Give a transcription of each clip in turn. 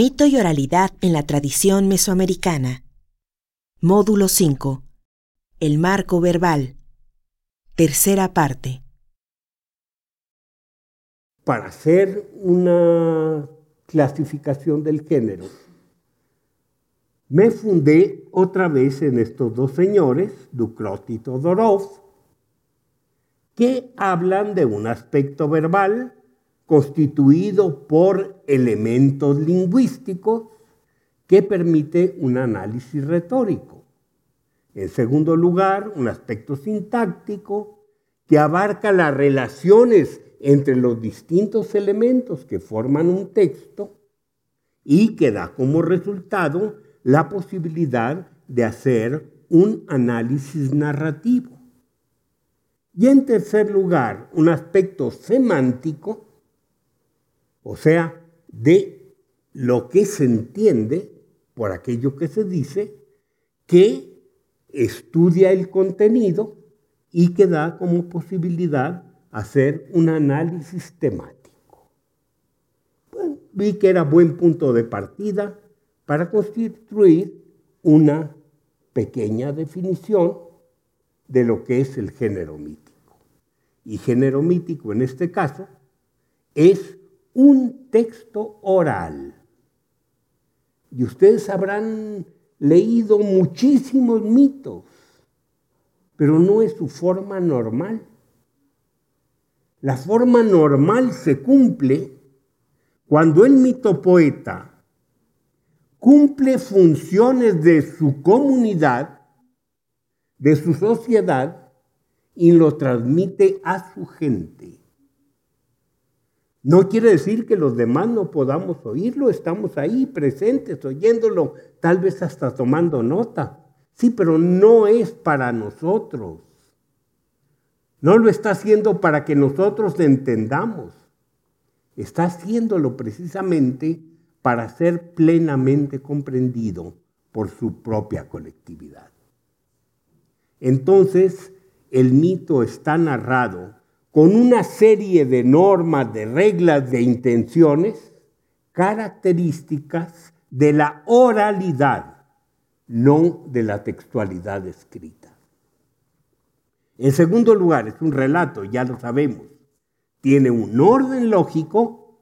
Mito y oralidad en la tradición mesoamericana. Módulo 5. El marco verbal. Tercera parte. Para hacer una clasificación del género, me fundé otra vez en estos dos señores, Ducrot y Todorov, que hablan de un aspecto verbal constituido por elementos lingüísticos que permite un análisis retórico. En segundo lugar, un aspecto sintáctico que abarca las relaciones entre los distintos elementos que forman un texto y que da como resultado la posibilidad de hacer un análisis narrativo. Y en tercer lugar, un aspecto semántico o sea, de lo que se entiende por aquello que se dice, que estudia el contenido y que da como posibilidad hacer un análisis temático. Bueno, vi que era buen punto de partida para constituir una pequeña definición de lo que es el género mítico. Y género mítico en este caso es un texto oral. Y ustedes habrán leído muchísimos mitos, pero no es su forma normal. La forma normal se cumple cuando el mitopoeta cumple funciones de su comunidad, de su sociedad, y lo transmite a su gente. No quiere decir que los demás no podamos oírlo, estamos ahí presentes, oyéndolo, tal vez hasta tomando nota. Sí, pero no es para nosotros. No lo está haciendo para que nosotros entendamos. Está haciéndolo precisamente para ser plenamente comprendido por su propia colectividad. Entonces, el mito está narrado con una serie de normas, de reglas, de intenciones, características de la oralidad, no de la textualidad escrita. En segundo lugar, es un relato, ya lo sabemos. Tiene un orden lógico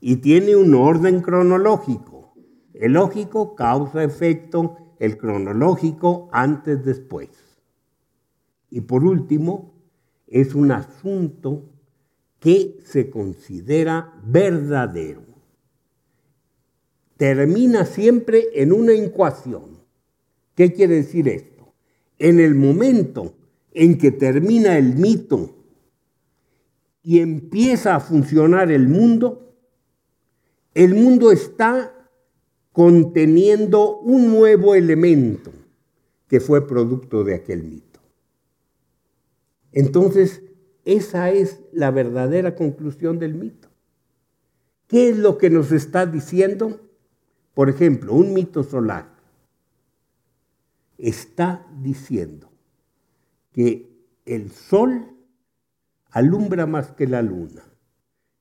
y tiene un orden cronológico. El lógico, causa, efecto, el cronológico, antes, después. Y por último, es un asunto que se considera verdadero. Termina siempre en una ecuación. ¿Qué quiere decir esto? En el momento en que termina el mito y empieza a funcionar el mundo, el mundo está conteniendo un nuevo elemento que fue producto de aquel mito. Entonces, esa es la verdadera conclusión del mito. ¿Qué es lo que nos está diciendo? Por ejemplo, un mito solar está diciendo que el sol alumbra más que la luna,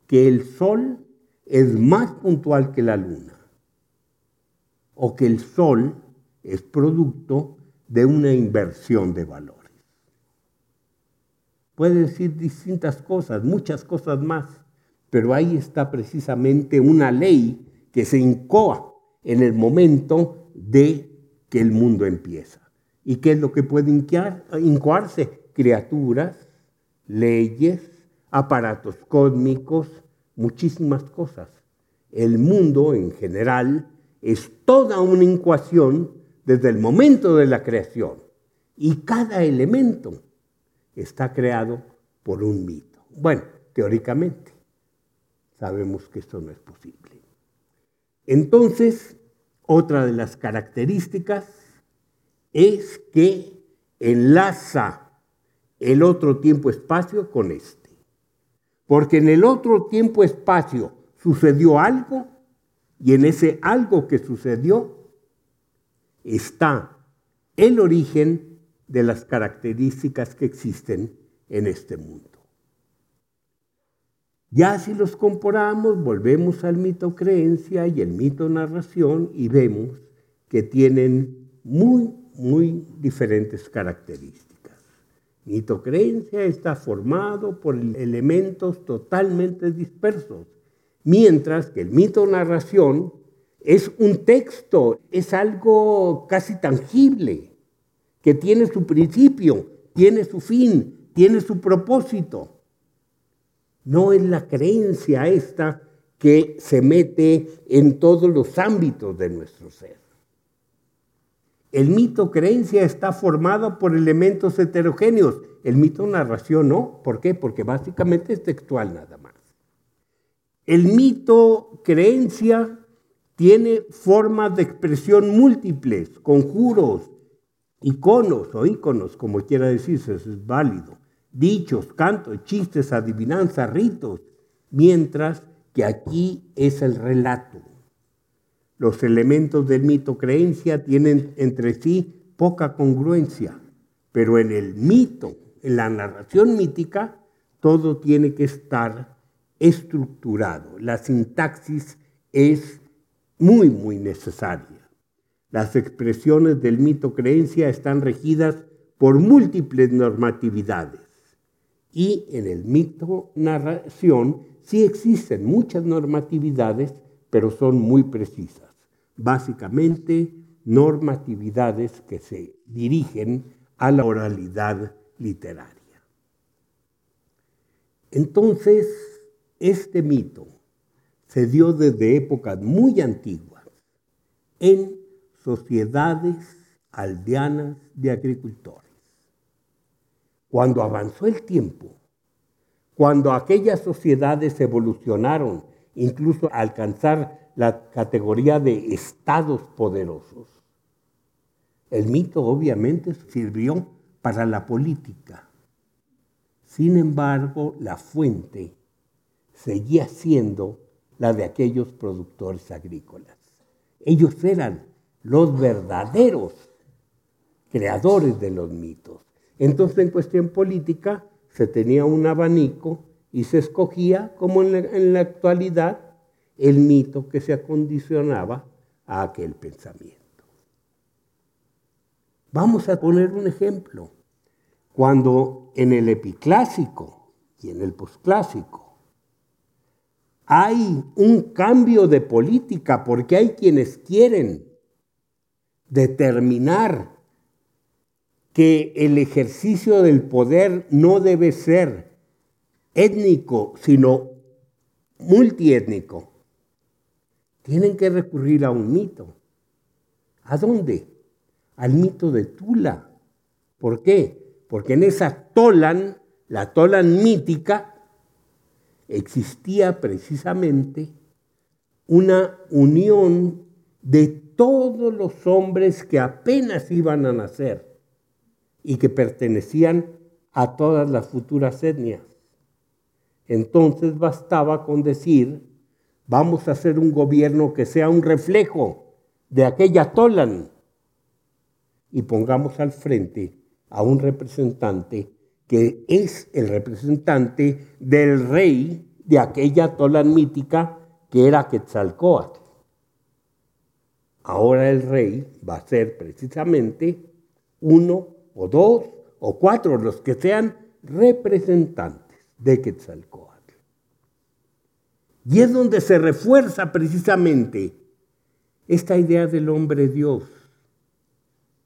que el sol es más puntual que la luna, o que el sol es producto de una inversión de valor puede decir distintas cosas, muchas cosas más, pero ahí está precisamente una ley que se incoa en el momento de que el mundo empieza. ¿Y qué es lo que puede incoarse? Criaturas, leyes, aparatos cósmicos, muchísimas cosas. El mundo en general es toda una incuación desde el momento de la creación. Y cada elemento está creado por un mito. Bueno, teóricamente, sabemos que esto no es posible. Entonces, otra de las características es que enlaza el otro tiempo-espacio con este. Porque en el otro tiempo-espacio sucedió algo y en ese algo que sucedió está el origen de las características que existen en este mundo. Ya si los comparamos, volvemos al mito creencia y el mito narración y vemos que tienen muy, muy diferentes características. Mito creencia está formado por elementos totalmente dispersos, mientras que el mito narración es un texto, es algo casi tangible, que tiene su principio, tiene su fin, tiene su propósito. No es la creencia esta que se mete en todos los ámbitos de nuestro ser. El mito creencia está formado por elementos heterogéneos. El mito narración no. ¿Por qué? Porque básicamente es textual nada más. El mito creencia tiene formas de expresión múltiples, conjuros, iconos o íconos, como quiera decirse, eso es válido dichos, cantos, chistes, adivinanzas, ritos, mientras que aquí es el relato. Los elementos del mito creencia tienen entre sí poca congruencia, pero en el mito, en la narración mítica, todo tiene que estar estructurado. La sintaxis es muy, muy necesaria. Las expresiones del mito creencia están regidas por múltiples normatividades y en el mito narración sí existen muchas normatividades, pero son muy precisas. Básicamente, normatividades que se dirigen a la oralidad literaria. Entonces, este mito se dio desde épocas muy antiguas en sociedades aldeanas de agricultores. Cuando avanzó el tiempo, cuando aquellas sociedades evolucionaron, incluso alcanzar la categoría de estados poderosos, el mito obviamente sirvió para la política. Sin embargo, la fuente seguía siendo la de aquellos productores agrícolas. Ellos eran los verdaderos creadores de los mitos. Entonces, en cuestión política, se tenía un abanico y se escogía, como en la, actualidad, el mito que se acondicionaba a aquel pensamiento. Vamos a poner un ejemplo. Cuando en el epiclásico y en el posclásico hay un cambio de política porque hay quienes quieren determinar que el ejercicio del poder no debe ser étnico, sino multiétnico. Tienen que recurrir a un mito. ¿A dónde? Al mito de Tula. ¿Por qué? Porque en esa Tolan, la Tolan mítica, existía precisamente una unión de todos los hombres que apenas iban a nacer y que pertenecían a todas las futuras etnias. Entonces bastaba con decir, vamos a hacer un gobierno que sea un reflejo de aquella Tolan y pongamos al frente a un representante que es el representante del rey de aquella Tolan mítica que era Quetzalcoatl. Ahora el rey va a ser precisamente uno o dos o cuatro, los que sean representantes de Quetzalcoatl. Y es donde se refuerza precisamente esta idea del hombre Dios.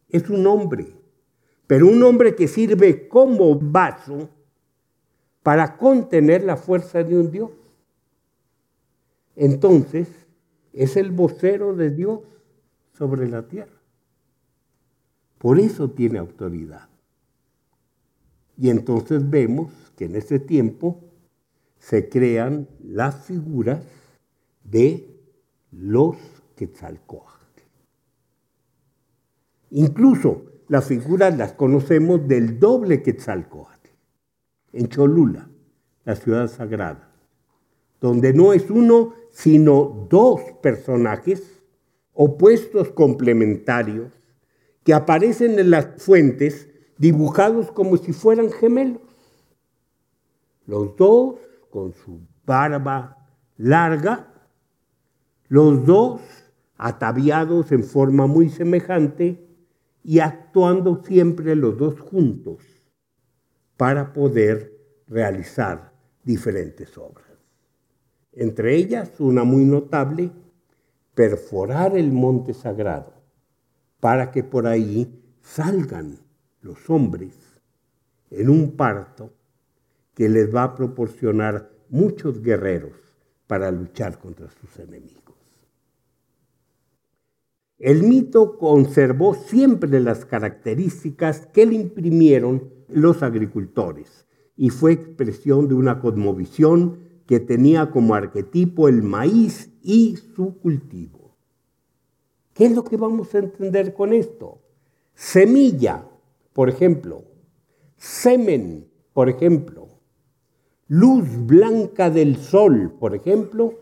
Es un hombre, pero un hombre que sirve como vaso para contener la fuerza de un Dios. Entonces, es el vocero de Dios sobre la tierra. Por eso tiene autoridad. Y entonces vemos que en ese tiempo se crean las figuras de los Quetzalcoatl. Incluso las figuras las conocemos del doble Quetzalcoatl, en Cholula, la ciudad sagrada, donde no es uno, sino dos personajes opuestos complementarios que aparecen en las fuentes dibujados como si fueran gemelos. Los dos con su barba larga, los dos ataviados en forma muy semejante y actuando siempre los dos juntos para poder realizar diferentes obras. Entre ellas, una muy notable, perforar el monte sagrado para que por ahí salgan los hombres en un parto que les va a proporcionar muchos guerreros para luchar contra sus enemigos. El mito conservó siempre las características que le imprimieron los agricultores y fue expresión de una cosmovisión que tenía como arquetipo el maíz y su cultivo. ¿Qué es lo que vamos a entender con esto? Semilla, por ejemplo, semen, por ejemplo, luz blanca del sol, por ejemplo,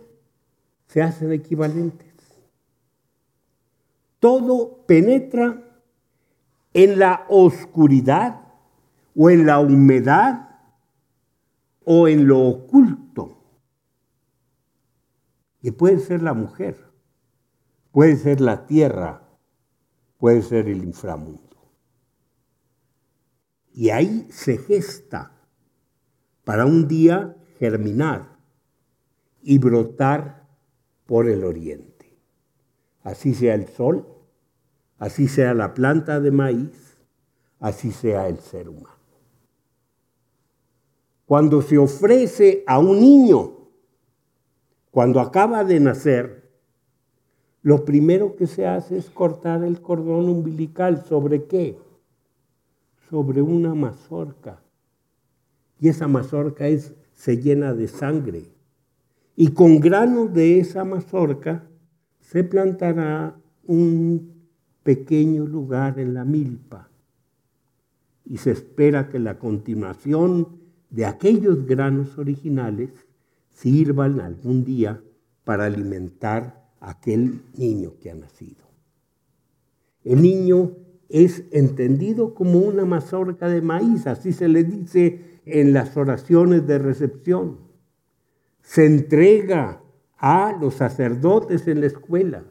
se hacen equivalentes. Todo penetra en la oscuridad o en la humedad o en lo oculto. Y puede ser la mujer, puede ser la tierra, puede ser el inframundo. Y ahí se gesta para un día germinar y brotar por el oriente. Así sea el sol, así sea la planta de maíz, así sea el ser humano. Cuando se ofrece a un niño, cuando acaba de nacer, lo primero que se hace es cortar el cordón umbilical. ¿Sobre qué? Sobre una mazorca y esa mazorca es, se llena de sangre. Y con granos de esa mazorca se plantará un pequeño lugar en la milpa. Y se espera que la continuación de aquellos granos originales sirvan algún día para alimentar a aquel niño que ha nacido. El niño es entendido como una mazorca de maíz, así se le dice en las oraciones de recepción. Se entrega a los sacerdotes en la escuela.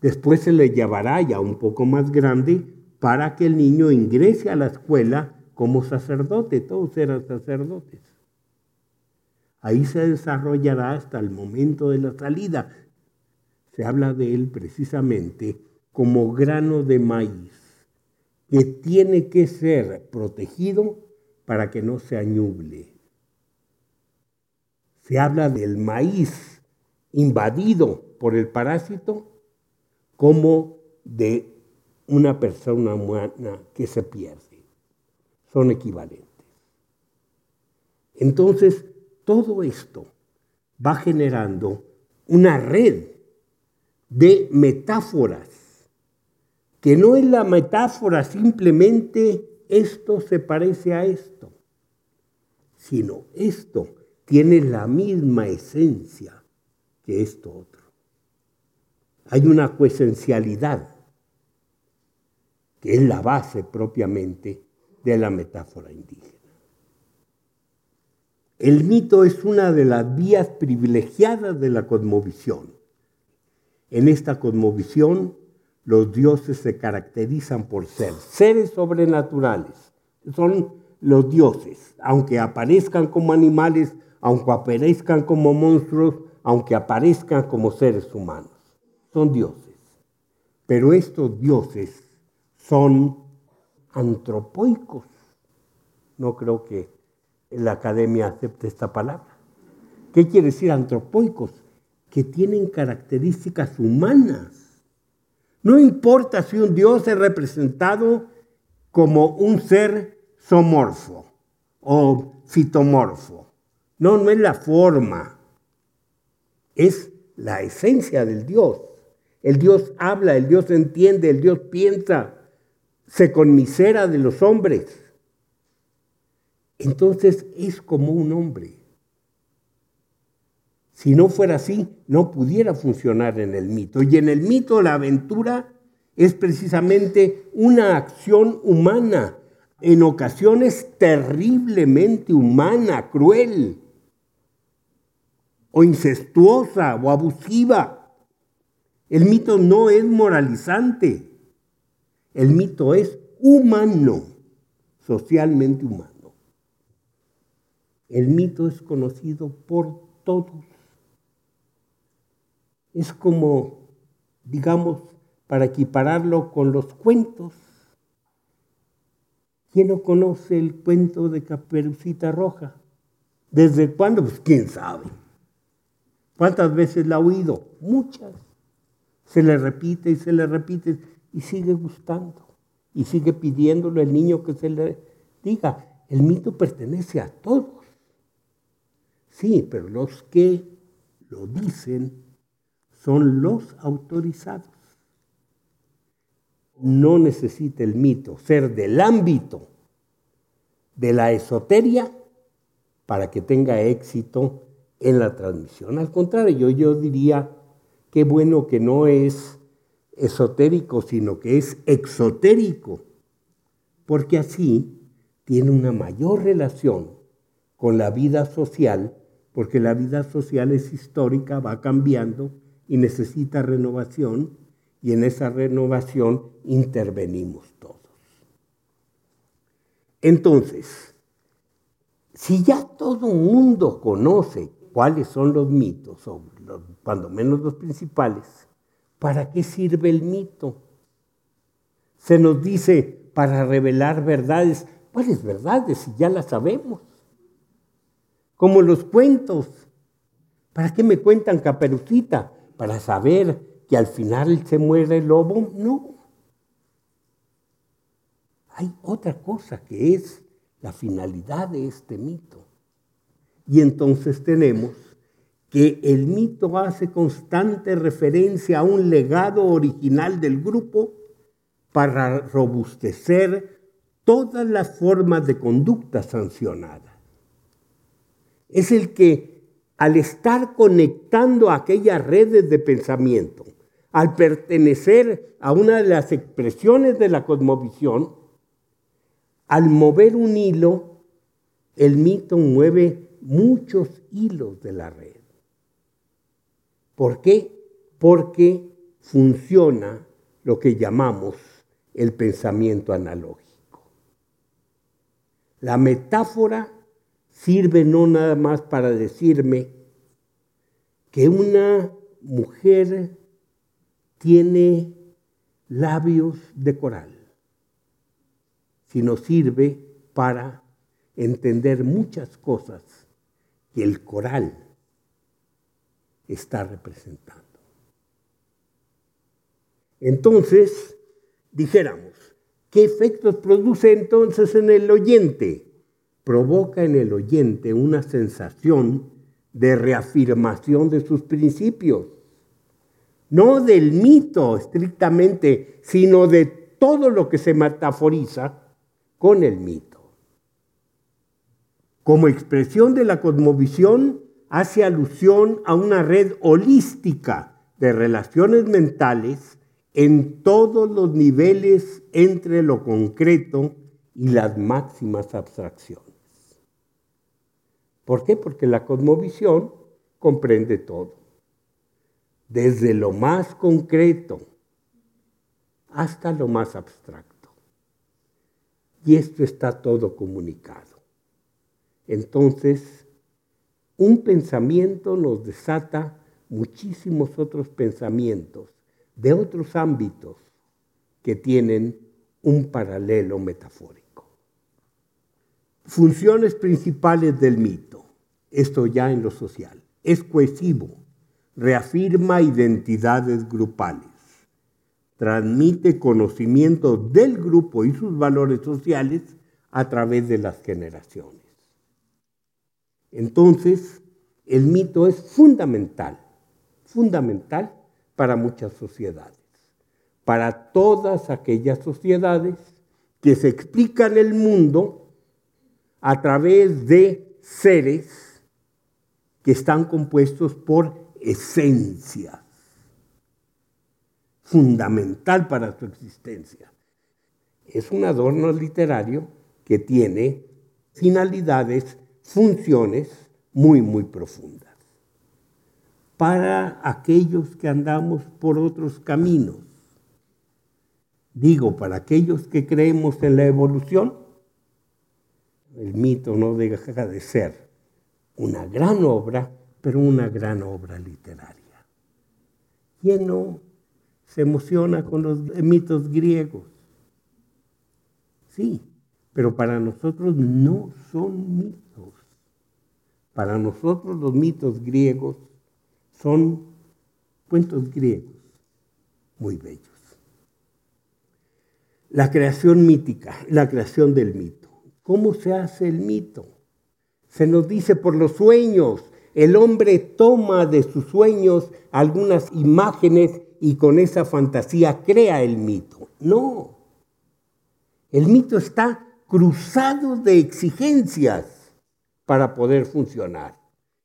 Después se le llevará ya un poco más grande para que el niño ingrese a la escuela como sacerdote. Todos eran sacerdotes. Ahí se desarrollará hasta el momento de la salida. Se habla de él precisamente como grano de maíz que tiene que ser protegido para que no se añuble. Se habla del maíz invadido por el parásito como de una persona humana que se pierde. Son equivalentes. Entonces, todo esto va generando una red de metáforas que no es la metáfora simplemente esto se parece a esto, sino esto tiene la misma esencia que esto otro. Hay una coesencialidad que es la base propiamente de la metáfora indígena. El mito es una de las vías privilegiadas de la cosmovisión. En esta cosmovisión los dioses se caracterizan por ser seres sobrenaturales. Son los dioses, aunque aparezcan como animales, aunque aparezcan como monstruos, aunque aparezcan como seres humanos. Son dioses. Pero estos dioses son antropoicos. No creo que la academia acepte esta palabra. ¿Qué quiere decir antropoicos? Que tienen características humanas no importa si un Dios es representado como un ser somorfo o fitomorfo. No, no es la forma, es la esencia del Dios. El Dios habla, el Dios entiende, el Dios piensa, se conmisera de los hombres. Entonces es como un hombre. Si no fuera así, no pudiera funcionar en el mito. Y en el mito la aventura es precisamente una acción humana, en ocasiones terriblemente humana, cruel, o incestuosa o abusiva. El mito no es moralizante. El mito es humano, socialmente humano. El mito es conocido por todos. Es como, digamos, para equipararlo con los cuentos. ¿Quién no conoce el cuento de Caperucita Roja? ¿Desde cuándo? Pues quién sabe. ¿Cuántas veces la ha oído? Muchas. Se le repite y se le repite y sigue gustando. Y sigue pidiéndolo el niño que se le diga. El mito pertenece a todos. Sí, pero los que lo dicen son los autorizados. No necesita el mito ser del ámbito de la esoteria para que tenga éxito en la transmisión. Al contrario, yo, diría que bueno que no es esotérico, sino que es exotérico, porque así tiene una mayor relación con la vida social, porque la vida social es histórica, va cambiando y necesita renovación, y en esa renovación intervenimos todos. Entonces, si ya todo el mundo conoce cuáles son los mitos, o cuando menos los principales, ¿para qué sirve el mito? Se nos dice para revelar verdades. ¿Cuáles verdades? Si ya las sabemos. Como los cuentos. ¿Para qué me cuentan caperucita? Para saber que al final se muere el lobo. No. Hay otra cosa que es la finalidad de este mito. Y entonces tenemos que el mito hace constante referencia a un legado original del grupo para robustecer todas las formas de conducta sancionada. Es el que al estar conectando aquellas redes de pensamiento, al pertenecer a una de las expresiones de la cosmovisión, al mover un hilo, el mito mueve muchos hilos de la red. ¿Por qué? Porque funciona lo que llamamos el pensamiento analógico. La metáfora sirve no nada más para decirme que una mujer tiene labios de coral sino sirve para entender muchas cosas que el coral está representando. Entonces, dijéramos, ¿qué efectos produce entonces en el oyente? Provoca en el oyente una sensación de reafirmación de sus principios, no del mito estrictamente, sino de todo lo que se metaforiza con el mito. Como expresión de la cosmovisión, hace alusión a una red holística de relaciones mentales en todos los niveles entre lo concreto y las máximas abstracciones. ¿Por qué? Porque la cosmovisión comprende todo, desde lo más concreto hasta lo más abstracto. Y esto está todo comunicado. Entonces, un pensamiento nos desata muchísimos otros pensamientos de otros ámbitos que tienen un paralelo metafórico. Funciones principales del mito, esto ya en lo social, es cohesivo, reafirma identidades grupales transmite conocimiento del grupo y sus valores sociales a través de las generaciones. Entonces, el mito es fundamental, fundamental para muchas sociedades, para todas aquellas sociedades que se explican el mundo a través de seres que están compuestos por esencias fundamental para su existencia. Es un adorno literario que tiene finalidades, funciones muy, muy profundas. para aquellos que andamos por otros caminos. Digo, para aquellos que creemos en la evolución, el mito no deja de ser una gran obra, pero una gran obra literaria. ¿Quién no se emociona con los mitos griegos? Sí, pero para nosotros no son mitos. Para nosotros los mitos griegos son cuentos griegos muy bellos. La creación mítica, la creación del mito. ¿Cómo se hace el mito? Se nos dice por los sueños. El hombre toma de sus sueños algunas imágenes y con esa fantasía crea el mito. No. El mito está cruzado de exigencias para poder funcionar.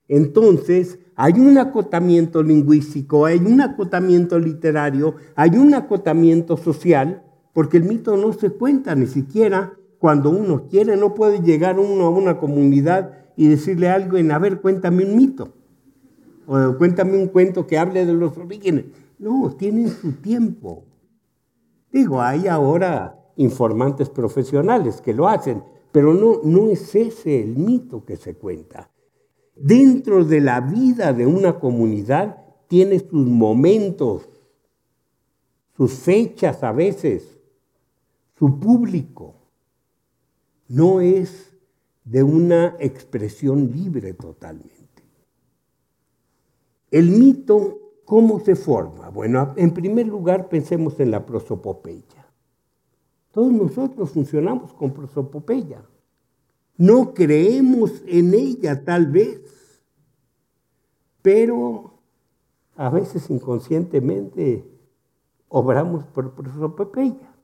Entonces, hay un acotamiento lingüístico, hay un acotamiento literario, hay un acotamiento social, porque el mito no se cuenta ni siquiera cuando uno quiere, no puede llegar uno a una comunidad y decirle algo en, a ver, cuéntame un mito, o cuéntame un cuento que hable de los orígenes. No, tienen su tiempo. Digo, hay ahora informantes profesionales que lo hacen, pero no, no es ese el mito que se cuenta. Dentro de la vida de una comunidad tiene sus momentos, sus fechas a veces, su público. No es de una expresión libre totalmente. El mito, ¿cómo se forma? Bueno, en primer lugar pensemos en la prosopopeya. Todos nosotros funcionamos con prosopopeya. No creemos en ella tal vez, pero a veces inconscientemente obramos por prosopopeya.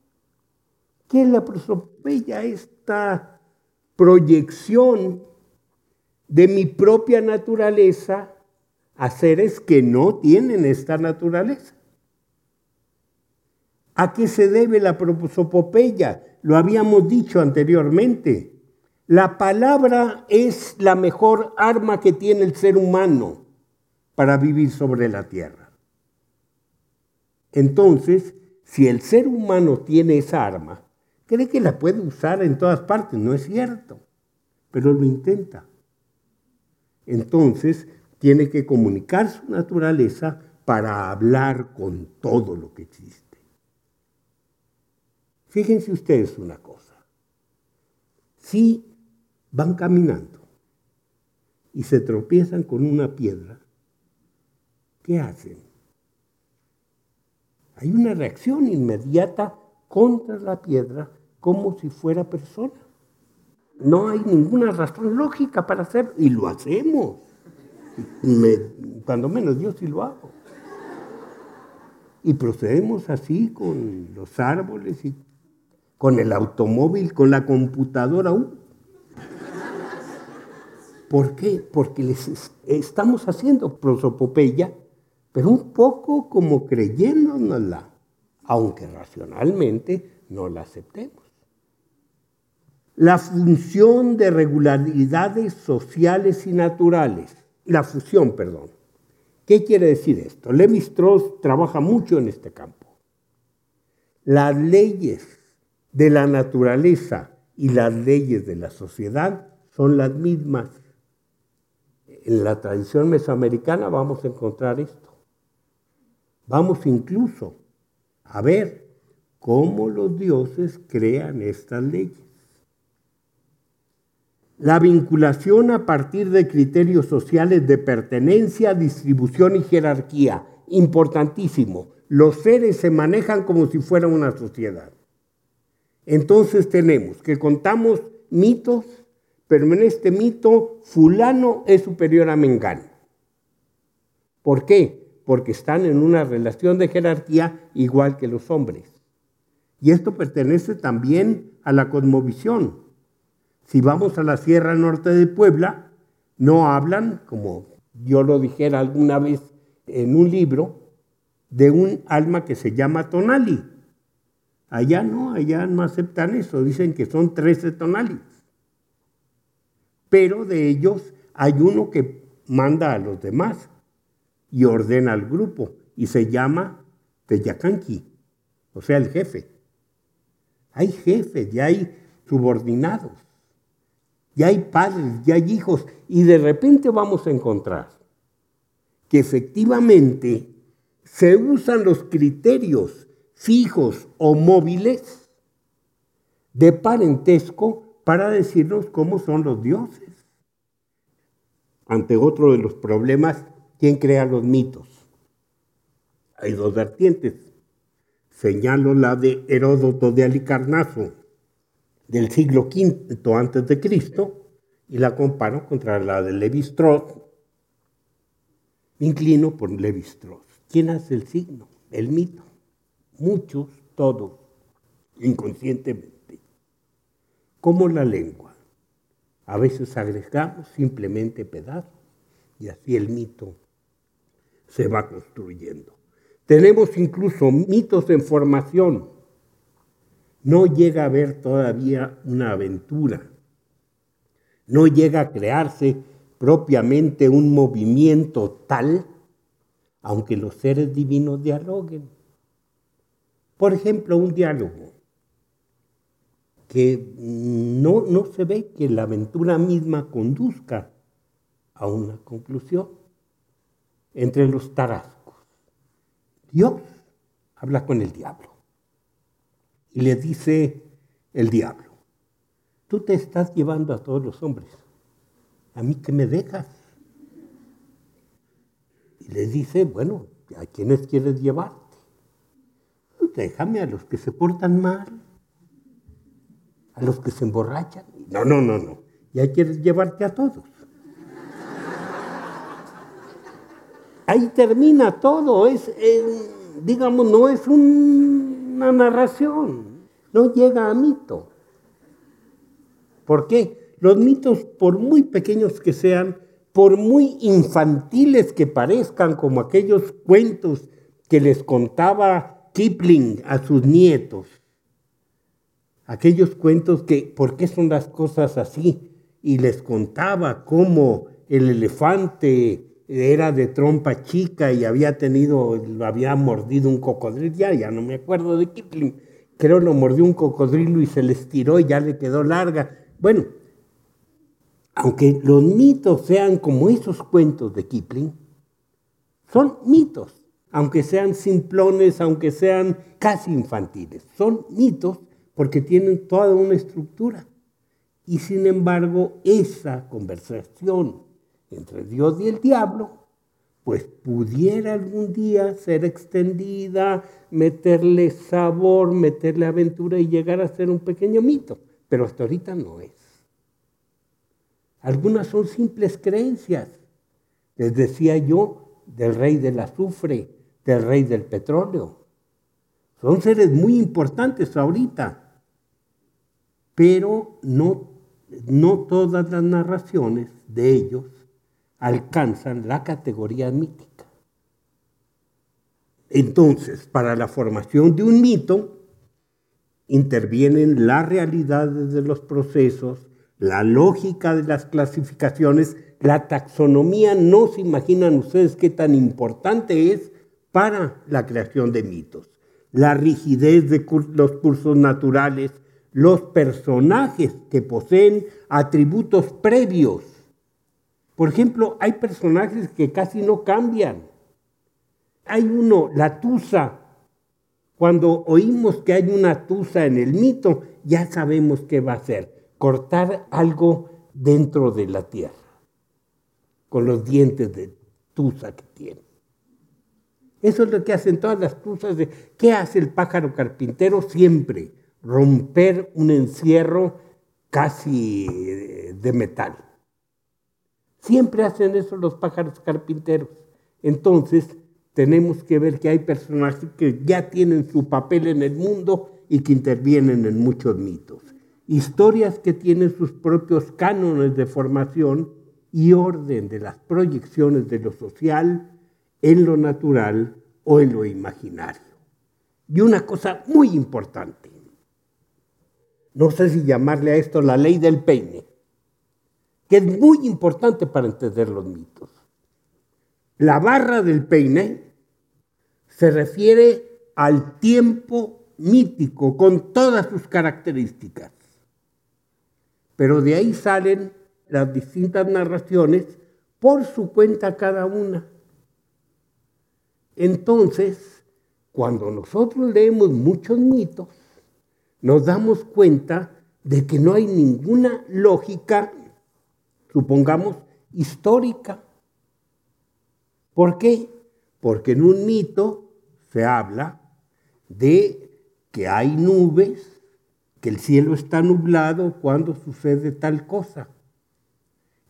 ¿Qué es la prosopopeya? Esta proyección de mi propia naturaleza a seres que no tienen esta naturaleza. ¿A qué se debe la prosopopeya? Lo habíamos dicho anteriormente. La palabra es la mejor arma que tiene el ser humano para vivir sobre la tierra. Entonces, si el ser humano tiene esa arma, cree que la puede usar en todas partes, no es cierto, pero lo intenta. Entonces, tiene que comunicar su naturaleza para hablar con todo lo que existe. Fíjense ustedes una cosa. Si van caminando y se tropiezan con una piedra, ¿qué hacen? Hay una reacción inmediata contra la piedra como si fuera persona. No hay ninguna razón lógica para hacerlo y lo hacemos. cuando menos yo sí lo hago. Y procedemos así con los árboles y con el automóvil, con la computadora. Uh, ¿Por qué? Porque les estamos haciendo prosopopeya, pero un poco como creyéndonosla, aunque racionalmente no la aceptemos. La función de regularidades sociales y naturales, la fusión, perdón. ¿Qué quiere decir esto? Levi Strauss trabaja mucho en este campo. Las leyes de la naturaleza y las leyes de la sociedad son las mismas en la tradición mesoamericana vamos a encontrar esto. Vamos incluso a ver cómo los dioses crean estas leyes. La vinculación a partir de criterios sociales de pertenencia, distribución y jerarquía. Importantísimo. Los seres se manejan como si fueran una sociedad. Entonces tenemos que contamos mitos pero en este mito fulano es superior a Mengano. ¿Por qué? Porque están en una relación de jerarquía igual que los hombres. Y esto pertenece también a la cosmovisión. Si vamos a la Sierra Norte de Puebla, no hablan, como yo lo dijera alguna vez en un libro, de un alma que se llama Tonali. Allá no, allá no aceptan eso, dicen que son 13 Tonalis pero de ellos hay uno que manda a los demás. y ordena al grupo y se llama Teyacanqui, o sea, el jefe. Hay jefes, ya hay subordinados, ya hay padres, ya hay hijos y de repente vamos a encontrar que efectivamente se usan los criterios fijos o móviles de parentesco para decirnos cómo son los dioses. Ante otro de los problemas, ¿quién crea los mitos? Hay dos vertientes. Señalo la de Heródoto de Alicarnaso, del siglo V antes de Cristo, y la comparo contra la de Levi Strauss. Me inclino por Levi Strauss. ¿Quién hace el signo? El mito. Muchos, todos, inconscientemente. Como la lengua. A veces agregamos simplemente pedazos y así el mito se va construyendo. Tenemos incluso mitos en formación. No llega a haber todavía una aventura. No llega a crearse propiamente un movimiento tal, aunque los seres divinos dialoguen. Por ejemplo, un diálogo que no, no se ve que la aventura misma conduzca a una conclusión entre los tarascos. Dios habla con el diablo y le dice el diablo, tú te estás llevando a todos los hombres, a mí que me dejas. Y le dice, bueno, ¿a quiénes quieres llevarte? Déjame a los que se portan mal, a los que se emborrachan. No, no, no, no. Ya quieres llevarte a todos. ahí termina todo, es, digamos, no es una narración, no llega a mito. ¿Por qué? Los mitos, por muy pequeños que sean, por muy infantiles que parezcan, como aquellos cuentos que les contaba Kipling a sus nietos, aquellos cuentos que, ¿por qué son las cosas así? Y les contaba cómo el elefante era de trompa chica y había tenido, lo había mordido un cocodrilo, ya, ya no me acuerdo de Kipling, creo lo mordió un cocodrilo y se le estiró y ya le quedó larga. Bueno, aunque los mitos sean como esos cuentos de Kipling, son mitos, aunque sean simplones, aunque sean casi infantiles, son mitos porque tienen toda una estructura. Y sin embargo, esa conversación entre Dios y el diablo, pues pudiera algún día ser extendida, meterle sabor, meterle aventura y llegar a ser un pequeño mito, pero hasta ahorita no es. Algunas son simples creencias. Les decía yo del rey del azufre, del rey del petróleo. Son seres muy importantes ahorita, pero no, no todas las narraciones de ellos alcanzan la categoría mítica. Entonces, para la formación de un mito, intervienen las realidades de los procesos, la lógica de las clasificaciones, la taxonomía. No se imaginan ustedes qué tan importante es para la creación de mitos. La rigidez de los cursos naturales, los personajes que poseen atributos previos por ejemplo, hay personajes que casi no cambian. Hay uno, la tusa. Cuando oímos que hay una tusa en el mito, ya sabemos qué va a hacer. Cortar algo dentro de la tierra, con los dientes de tusa que tiene. Eso es lo que hacen todas las tusas. De, ¿Qué hace el pájaro carpintero? Siempre romper un encierro casi de metal. Siempre hacen eso los pájaros carpinteros. Entonces, tenemos que ver que hay personajes que ya tienen su papel en el mundo y que intervienen en muchos mitos. Historias que tienen sus propios cánones de formación y orden de las proyecciones de lo social en lo natural o en lo imaginario. Y una cosa muy importante, no sé si llamarle a esto la ley del peine que es muy importante para entender los mitos. la barra del peine se refiere al tiempo mítico con todas sus características. Pero de ahí salen las distintas narraciones por su cuenta cada una. Entonces, cuando nosotros leemos muchos mitos, nos damos cuenta de que no hay ninguna lógica, supongamos, histórica. ¿Por qué? Porque en un mito se habla de que hay nubes, que el cielo está nublado cuando sucede tal cosa.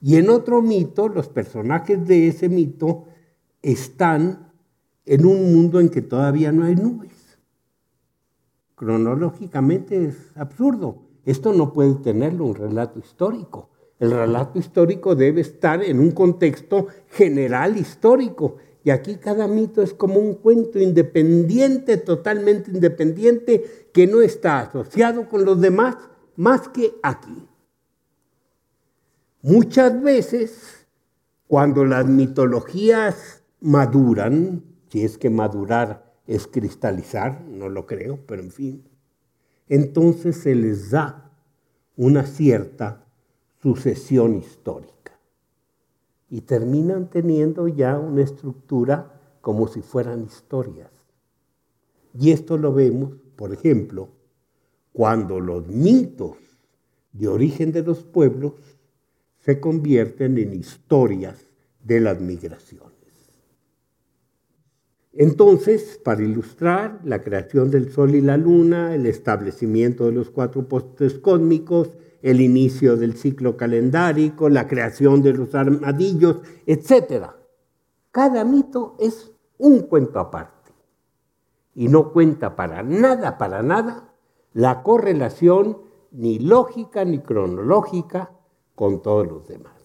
Y en otro mito, los personajes de ese mito están en un mundo en que todavía no hay nubes. Cronológicamente es absurdo. Esto no puede tenerlo un relato histórico. El relato histórico debe estar en un contexto general histórico. Y aquí cada mito es como un cuento independiente, totalmente independiente, que no está asociado con los demás más que aquí. Muchas veces, cuando las mitologías maduran, si es que madurar es cristalizar, no lo creo, pero en fin, entonces se les da una cierta sucesión histórica. Y terminan teniendo ya una estructura como si fueran historias. Y esto lo vemos, por ejemplo, cuando los mitos de origen de los pueblos se convierten en historias de las migraciones. Entonces, para ilustrar la creación del Sol y la Luna, el establecimiento de los cuatro postes cósmicos, el inicio del ciclo calendárico, la creación de los armadillos, etc. Cada mito es un cuento aparte y no cuenta para nada, para nada, la correlación ni lógica ni cronológica con todos los demás.